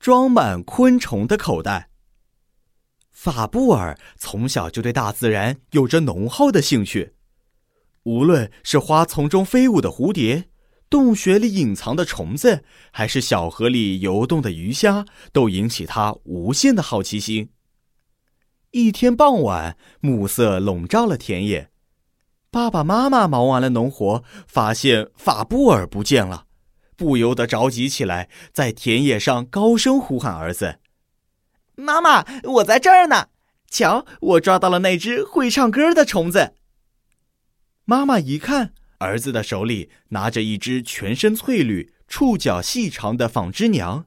装满昆虫的口袋。法布尔从小就对大自然有着浓厚的兴趣，无论是花丛中飞舞的蝴蝶。洞穴里隐藏的虫子，还是小河里游动的鱼虾，都引起他无限的好奇心。一天傍晚，暮色笼罩了田野，爸爸妈妈忙完了农活，发现法布尔不见了，不由得着急起来，在田野上高声呼喊儿子：“妈妈，我在这儿呢！瞧，我抓到了那只会唱歌的虫子。”妈妈一看。儿子的手里拿着一只全身翠绿、触角细长的纺织娘。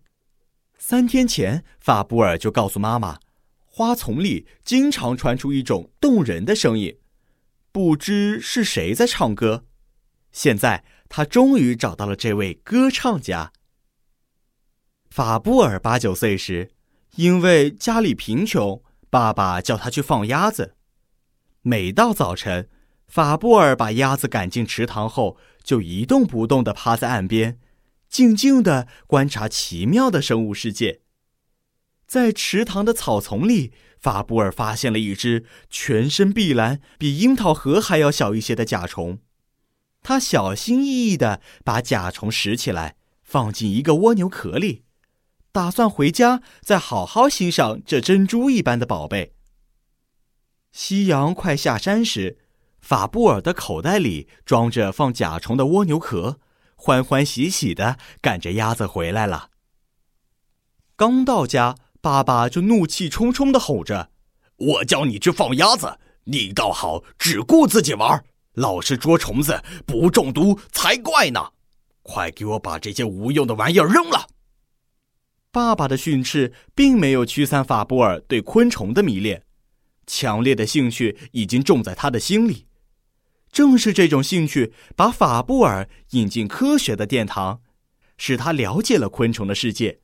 三天前，法布尔就告诉妈妈，花丛里经常传出一种动人的声音，不知是谁在唱歌。现在他终于找到了这位歌唱家。法布尔八九岁时，因为家里贫穷，爸爸叫他去放鸭子。每到早晨。法布尔把鸭子赶进池塘后，就一动不动地趴在岸边，静静地观察奇妙的生物世界。在池塘的草丛里，法布尔发现了一只全身碧蓝、比樱桃核还要小一些的甲虫。他小心翼翼地把甲虫拾起来，放进一个蜗牛壳里，打算回家再好好欣赏这珍珠一般的宝贝。夕阳快下山时。法布尔的口袋里装着放甲虫的蜗牛壳，欢欢喜喜的赶着鸭子回来了。刚到家，爸爸就怒气冲冲的吼着：“我叫你去放鸭子，你倒好，只顾自己玩，老是捉虫子，不中毒才怪呢！快给我把这些无用的玩意儿扔了！”爸爸的训斥并没有驱散法布尔对昆虫的迷恋，强烈的兴趣已经种在他的心里。正是这种兴趣，把法布尔引进科学的殿堂，使他了解了昆虫的世界。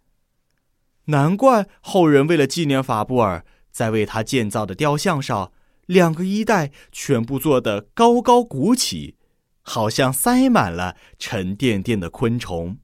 难怪后人为了纪念法布尔，在为他建造的雕像上，两个衣袋全部做得高高鼓起，好像塞满了沉甸甸的昆虫。